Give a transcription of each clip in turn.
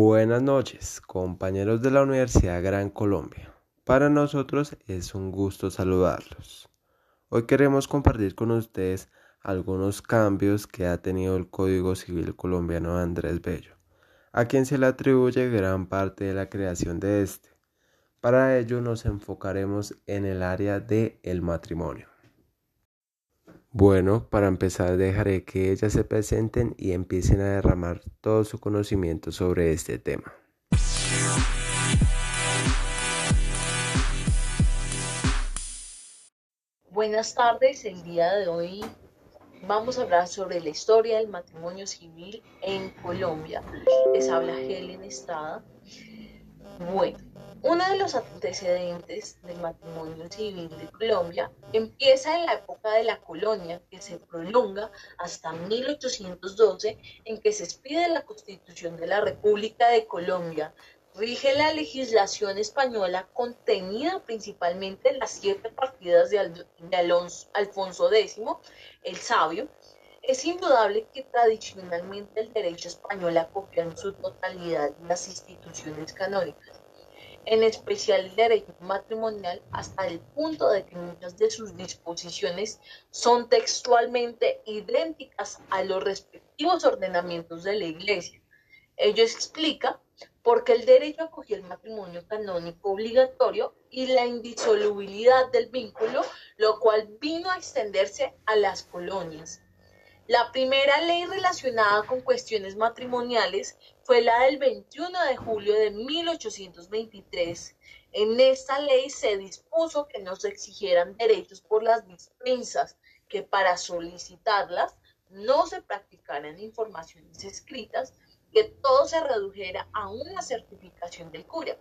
Buenas noches, compañeros de la Universidad Gran Colombia. Para nosotros es un gusto saludarlos. Hoy queremos compartir con ustedes algunos cambios que ha tenido el Código Civil colombiano de Andrés Bello, a quien se le atribuye gran parte de la creación de este. Para ello nos enfocaremos en el área de el matrimonio. Bueno, para empezar dejaré que ellas se presenten y empiecen a derramar todo su conocimiento sobre este tema. Buenas tardes, el día de hoy vamos a hablar sobre la historia del matrimonio civil en Colombia. Les habla Helen Estrada. Bueno, uno de los antecedentes del matrimonio civil de Colombia empieza en la época de la colonia, que se prolonga hasta 1812, en que se expide la Constitución de la República de Colombia. Rige la legislación española contenida principalmente en las siete partidas de, Alfonso X, el Sabio, es indudable que tradicionalmente el derecho español acogió en su totalidad las instituciones canónicas en especial el derecho matrimonial, hasta el punto de que muchas de sus disposiciones son textualmente idénticas a los respectivos ordenamientos de la Iglesia. Ello explica por qué el derecho acogió el matrimonio canónico obligatorio y la indisolubilidad del vínculo, lo cual vino a extenderse a las colonias. La primera ley relacionada con cuestiones matrimoniales fue la del 21 de julio de 1823. En esta ley se dispuso que no se exigieran derechos por las dispensas, que para solicitarlas no se practicaran informaciones escritas, que todo se redujera a una certificación del cura.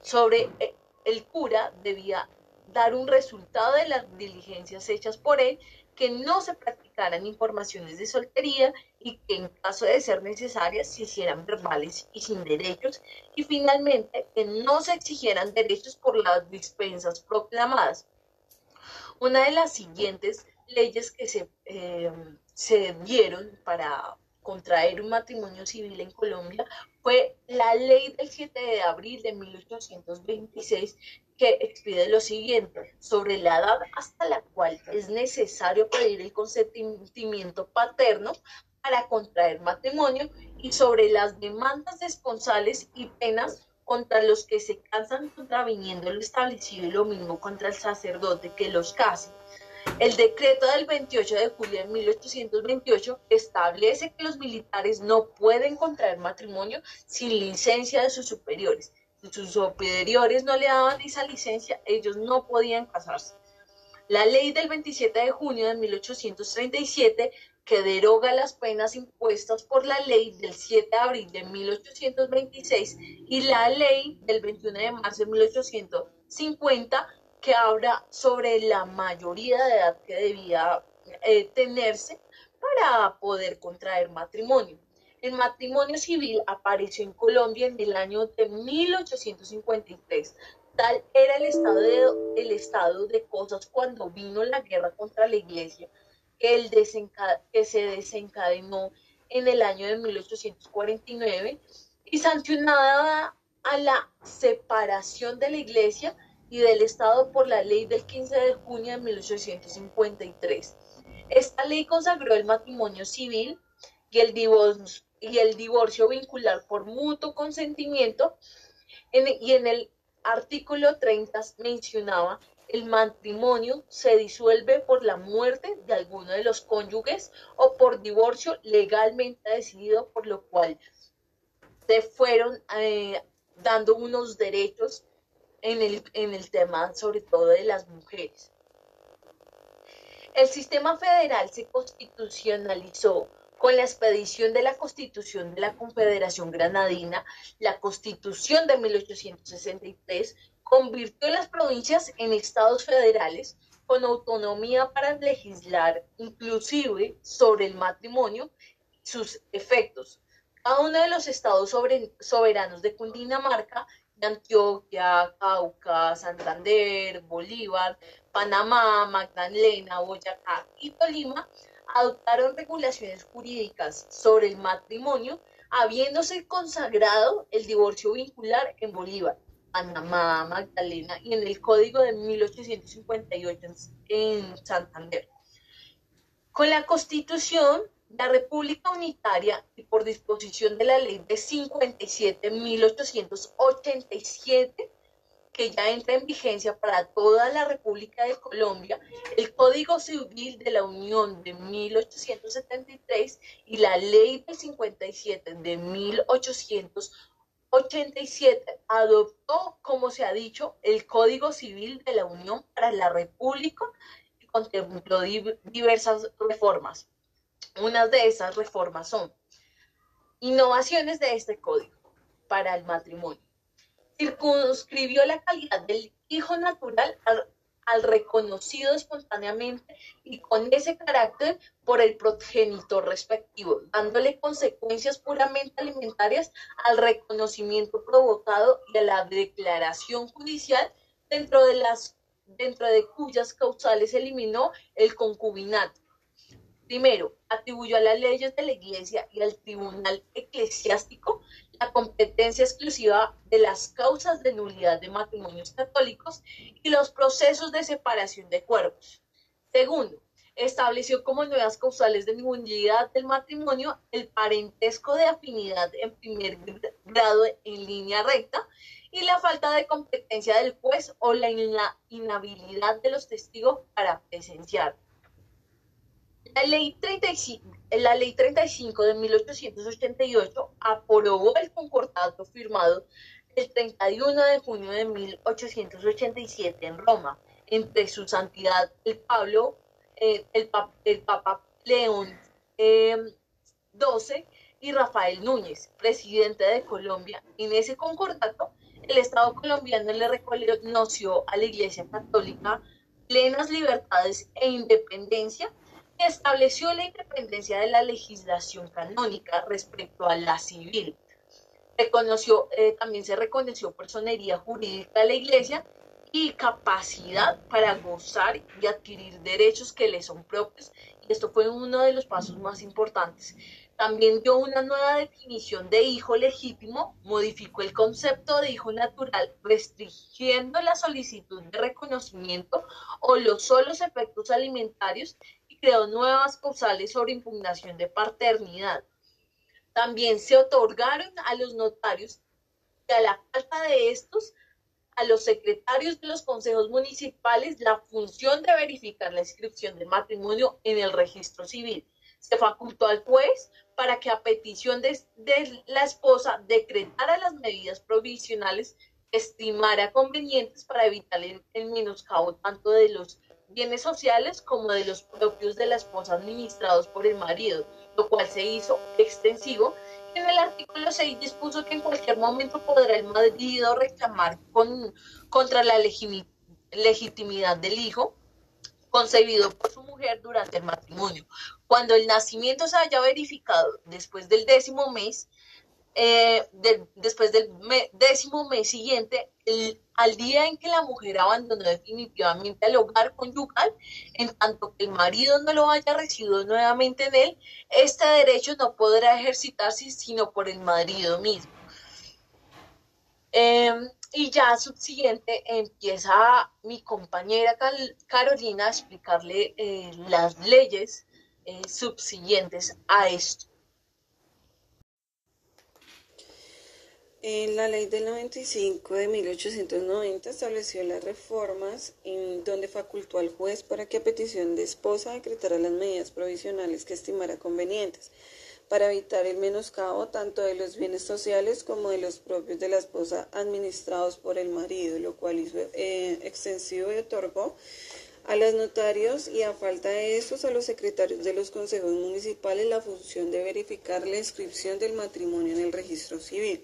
Sobre eh, el cura debía dar un resultado de las diligencias hechas por él que no se practicaran informaciones de soltería y que en caso de ser necesarias se hicieran verbales y sin derechos y finalmente que no se exigieran derechos por las dispensas proclamadas. Una de las siguientes leyes que se, eh, se dieron para contraer un matrimonio civil en Colombia fue la ley del 7 de abril de 1826 que expide lo siguiente, sobre la edad hasta la cual es necesario pedir el consentimiento paterno para contraer matrimonio y sobre las demandas esponsales y penas contra los que se cansan contraviniendo lo establecido y lo mismo contra el sacerdote que los case. El decreto del 28 de julio de 1828 establece que los militares no pueden contraer matrimonio sin licencia de sus superiores sus superiores no le daban esa licencia, ellos no podían casarse. La ley del 27 de junio de 1837, que deroga las penas impuestas por la ley del 7 de abril de 1826 y la ley del 21 de marzo de 1850, que habla sobre la mayoría de edad que debía eh, tenerse para poder contraer matrimonio. El matrimonio civil apareció en Colombia en el año de 1853. Tal era el estado de, el estado de cosas cuando vino la guerra contra la iglesia, que, que se desencadenó en el año de 1849 y sancionada a la separación de la iglesia y del Estado por la ley del 15 de junio de 1853. Esta ley consagró el matrimonio civil y el divorcio, y el divorcio vincular por mutuo consentimiento. y en el artículo 30 mencionaba el matrimonio se disuelve por la muerte de alguno de los cónyuges o por divorcio legalmente decidido, por lo cual se fueron eh, dando unos derechos en el, en el tema sobre todo de las mujeres. El sistema federal se constitucionalizó con la expedición de la Constitución de la Confederación Granadina, la Constitución de 1863 convirtió las provincias en estados federales con autonomía para legislar inclusive sobre el matrimonio y sus efectos. Cada uno de los estados soberanos de Cundinamarca, Antioquia, Cauca, Santander, Bolívar, Panamá, Magdalena, Boyacá y Tolima adoptaron regulaciones jurídicas sobre el matrimonio habiéndose consagrado el divorcio vincular en Bolívar, Panamá, Magdalena y en el Código de 1858 en Santander. Con la Constitución, la República Unitaria y por disposición de la Ley de 57.1887, que ya entra en vigencia para toda la República de Colombia, el Código Civil de la Unión de 1873 y la Ley del 57 de 1887 adoptó, como se ha dicho, el Código Civil de la Unión para la República y contempló diversas reformas. Unas de esas reformas son innovaciones de este código para el matrimonio circunscribió la calidad del hijo natural al, reconocido espontáneamente y con ese carácter por el progenitor respectivo, dándole consecuencias puramente alimentarias al reconocimiento provocado y a la declaración judicial dentro de las dentro de cuyas causales eliminó el concubinato. Primero, atribuyó a las leyes de la Iglesia y al Tribunal Eclesiástico la competencia exclusiva de las causas de nulidad de matrimonios católicos y los procesos de separación de cuerpos. Segundo, estableció como nuevas causales de nulidad del matrimonio el parentesco de afinidad en primer grado en línea recta y la falta de competencia del juez o la inhabilidad de los testigos para presenciar. La ley 35, la ley 35 de 1888 aprobó el concordato firmado el 31 de junio de 1887 en Roma entre su santidad el Pablo, eh, el, el, Papa León XII em, y Rafael Núñez, presidente de Colombia. En ese concordato, el Estado colombiano le reconoció a la Iglesia Católica plenas libertades e independencia estableció la independencia de la legislación canónica respecto a la civil. Reconoció, eh, también se reconoció personería jurídica de la Iglesia y capacidad para gozar y adquirir derechos que le son propios. Y esto fue uno de los pasos más importantes. También dio una nueva definición de hijo legítimo, modificó el concepto de hijo natural, restringiendo la solicitud de reconocimiento o los solos efectos alimentarios creó nuevas causales sobre impugnación de paternidad. También se otorgaron a los notarios y a la falta de estos, a los secretarios de los consejos municipales, la función de verificar la inscripción del matrimonio en el registro civil. Se facultó al juez para que a petición de, la esposa decretara las medidas provisionales que estimara convenientes para evitar el, el menoscabo tanto de los bienes sociales como de los propios de la esposa administrados por el marido, lo cual se hizo extensivo. En el artículo 6 dispuso que en cualquier momento podrá el marido reclamar con, contra la legitimidad del hijo concebido por su mujer durante el matrimonio. Cuando el nacimiento se haya verificado después del décimo mes, eh, después del décimo mes siguiente, al día en que la mujer abandonó definitivamente el hogar conyugal, en tanto que el marido no lo haya recibido nuevamente en él, este derecho no podrá ejercitarse sino por el marido mismo. Em, y ya subsiguiente empieza mi compañera Carolina a explicarle eh, las leyes eh, subsiguientes a esto. La ley del 95 de 1890 estableció las reformas donde facultó al juez para que a petición de esposa decretara las medidas provisionales que estimara convenientes para evitar el menoscabo tanto de los bienes sociales como de los propios de la esposa administrados por el marido, lo cual hizo eh, extensivo y otorgó a los notarios y a falta de estos a los secretarios de los consejos municipales la función de verificar la inscripción del matrimonio en el registro civil.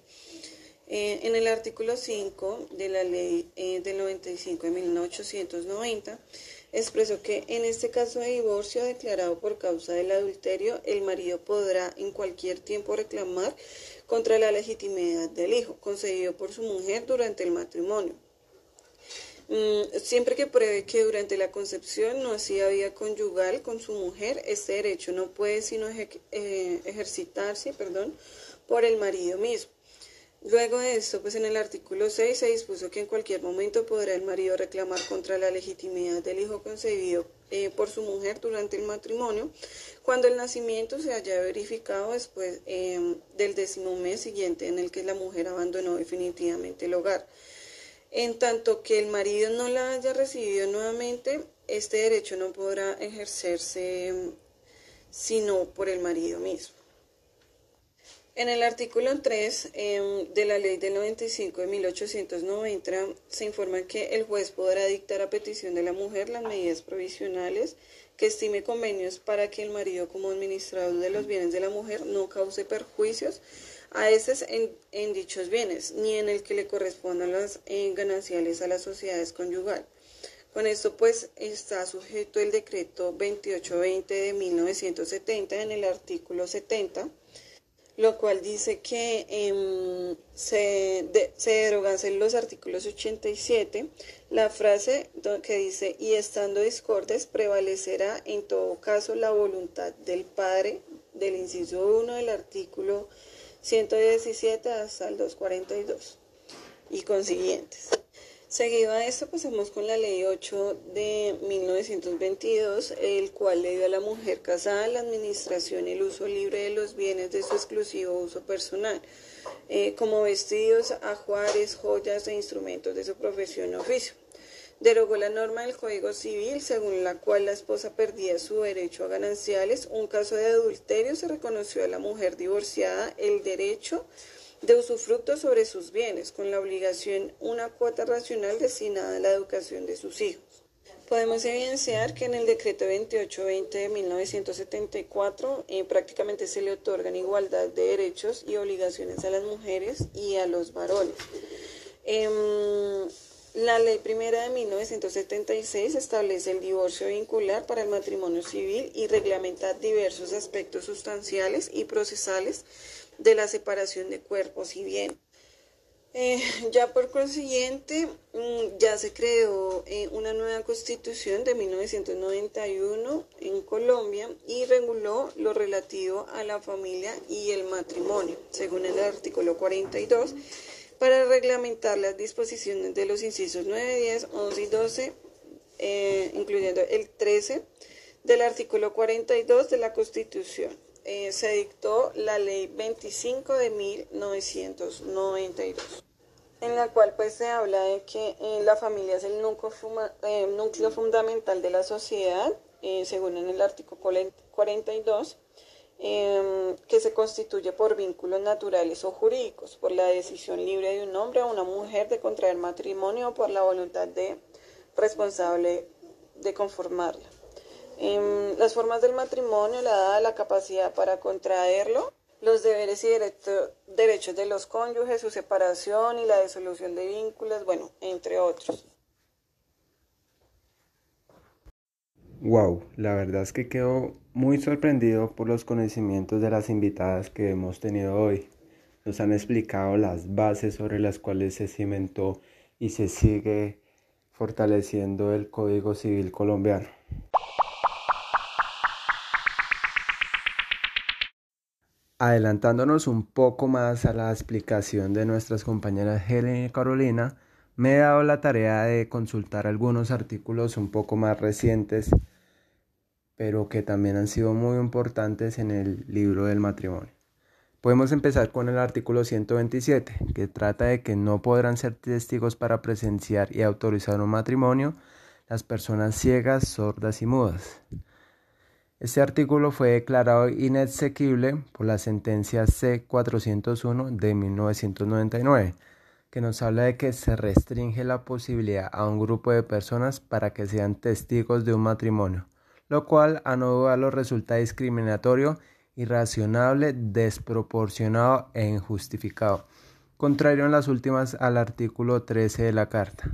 Eh, en el artículo 5 de la ley eh, del 95 de 1890 expresó que en este caso de divorcio declarado por causa del adulterio, el marido podrá en cualquier tiempo reclamar contra la legitimidad del hijo concedido por su mujer durante el matrimonio. Mm, siempre que pruebe que durante la concepción no hacía vida conyugal con su mujer, este derecho no puede sino eh, ejercitarse, por el marido mismo. Luego de esto, pues en el artículo 6 se dispuso que en cualquier momento podrá el marido reclamar contra la legitimidad del hijo concebido eh, por su mujer durante el matrimonio, cuando el nacimiento se haya verificado después em, del décimo mes siguiente en el que la mujer abandonó definitivamente el hogar. En tanto que el marido no la haya recibido nuevamente, este derecho no podrá ejercerse em, sino por el marido mismo. En el artículo 3 em, de la Ley del 95 de 1890 se informa que el juez podrá dictar a petición de la mujer las medidas provisionales que estime convenios para que el marido como administrador de los bienes de la mujer no cause perjuicios a estos en, dichos bienes, ni en el que le correspondan las eh, gananciales a las sociedades conyugal. Con esto pues está sujeto el decreto 2820 de 1970 en el artículo 70 lo cual dice que em, se, se derogan los artículos 87, la frase que dice, y estando discordes, prevalecerá en todo caso la voluntad del Padre, del inciso 1 del artículo 117 hasta el 242 y consiguientes. Seguido a esto, pasamos con la ley 8 de 1922, el cual le dio a la mujer casada la administración y el uso libre de los bienes de su exclusivo uso personal, eh, como vestidos, ajuares, joyas e instrumentos de su profesión o oficio. Derogó la norma del Código Civil según la cual la esposa perdía su derecho a gananciales. Un caso de adulterio se reconoció a la mujer divorciada el derecho de usufructo sobre sus bienes, con la obligación una cuota racional destinada a la educación de sus hijos. Podemos evidenciar que en el decreto 2820 de 1974 eh, prácticamente se le otorgan igualdad de derechos y obligaciones a las mujeres y a los varones. Em, la ley primera de 1976 establece el divorcio vincular para el matrimonio civil y reglamenta diversos aspectos sustanciales y procesales de la separación de cuerpos y bien. Eh, ya por consiguiente, mm, ya se creó eh, una nueva constitución de 1991 en Colombia y reguló lo relativo a la familia y el matrimonio, según el artículo 42, para reglamentar las disposiciones de los incisos 9, 10, 11 y 12, eh, incluyendo el 13 del artículo 42 de la Constitución. Eh, se dictó la ley 25 de 1992 en la cual pues se habla de que eh, la familia es el núcleo, eh, fundamental de la sociedad, según en el artículo 42, em, que se constituye por vínculos naturales o jurídicos, por la decisión libre de un hombre o una mujer de contraer matrimonio o por la voluntad de responsable de conformarla. Em, las formas del matrimonio, la edad, la capacidad para contraerlo, los deberes y derechos de los cónyuges, su separación y la disolución de vínculos, bueno, entre otros. Wow, la verdad es que quedo muy sorprendido por los conocimientos de las invitadas que hemos tenido hoy. Nos han explicado las bases sobre las cuales se cimentó y se sigue fortaleciendo el Código Civil colombiano. Adelantándonos un poco más a la explicación de nuestras compañeras Helen y Carolina, me he dado la tarea de consultar algunos artículos un poco más recientes, pero que también han sido muy importantes en el libro del matrimonio. Podemos empezar con el artículo 127, que trata de que no podrán ser testigos para presenciar y autorizar un matrimonio las personas ciegas, sordas y mudas. Este artículo fue declarado inexequible por la sentencia C-401 de 1999, que nos habla de que se restringe la posibilidad a un grupo de personas para que sean testigos de un matrimonio, lo cual a no dudarlo resulta discriminatorio, irracionable, desproporcionado e injustificado, contrario en las últimas al artículo 13 de la Carta.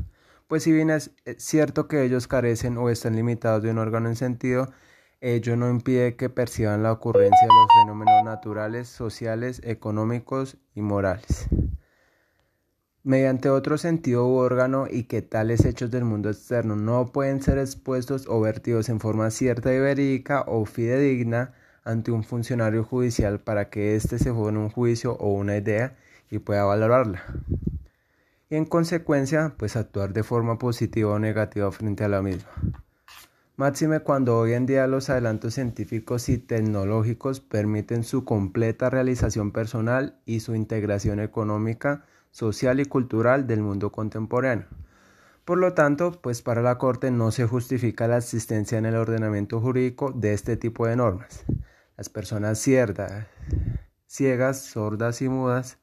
Pues si bien es cierto que ellos carecen o están limitados de un órgano en sentido, Ello no impide que perciban la ocurrencia de los fenómenos naturales, sociales, económicos y morales. Mediante otro sentido u órgano y que tales hechos del mundo externo no pueden ser expuestos o vertidos en forma cierta y verídica o fidedigna ante un funcionario judicial para que éste se en un juicio o una idea y pueda valorarla. Y en consecuencia, pues actuar de forma positiva o negativa frente a la misma. Máxime cuando hoy en día los adelantos científicos y tecnológicos permiten su completa realización personal y su integración económica, social y cultural del mundo contemporáneo. Por lo tanto, pues para la Corte no se justifica la existencia en el ordenamiento jurídico de este tipo de normas. Las personas ciegas, sordas y mudas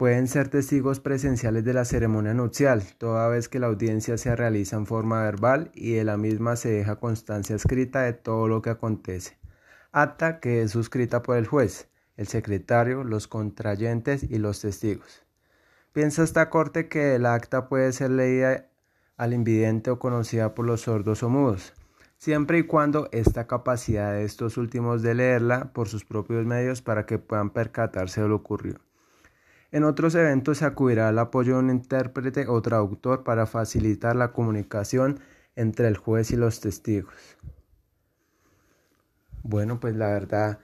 pueden ser testigos presenciales de la ceremonia nupcial, toda vez que la audiencia se realiza en forma verbal y de la misma se deja constancia escrita de todo lo que acontece. Acta que es suscrita por el juez, el secretario, los contrayentes y los testigos. Piensa esta corte que el acta puede ser leída al invidente o conocida por los sordos o mudos siempre y cuando esta capacidad de estos últimos de leerla por sus propios medios para que puedan percatarse de lo ocurrido. En otros eventos se acudirá al apoyo de un intérprete o traductor para facilitar la comunicación entre el juez y los testigos. Bueno, pues la verdad,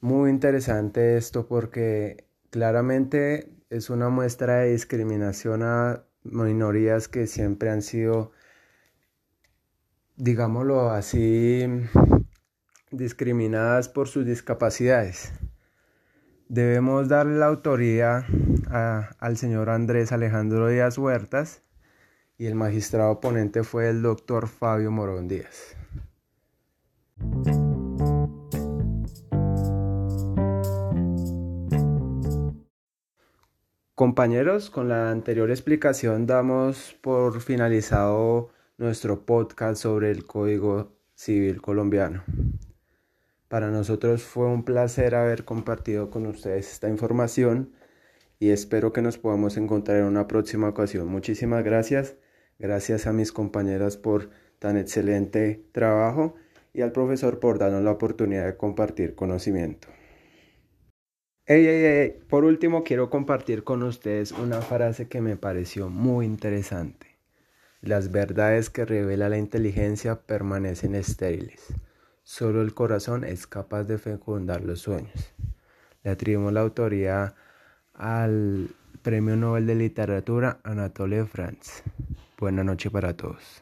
muy interesante esto porque claramente es una muestra de discriminación a minorías que siempre han sido digámoslo así, discriminadas por sus discapacidades. Debemos darle la autoría al señor Andrés Alejandro Díaz Huertas y el magistrado ponente fue el doctor Fabio Morón Díaz. Compañeros, con la anterior explicación damos por finalizado nuestro podcast sobre el Código Civil colombiano. Para nosotros fue un placer haber compartido con ustedes esta información y espero que nos podamos encontrar en una próxima ocasión. Muchísimas gracias. Gracias a mis compañeras por tan excelente trabajo y al profesor por darnos la oportunidad de compartir conocimiento. Por último, quiero compartir con ustedes una frase que me pareció muy interesante. Las verdades que revela la inteligencia permanecen estériles. Solo el corazón es capaz de fecundar los sueños. Le atribuimos la autoría al Premio Nobel de Literatura Anatole France. Buenas noches para todos.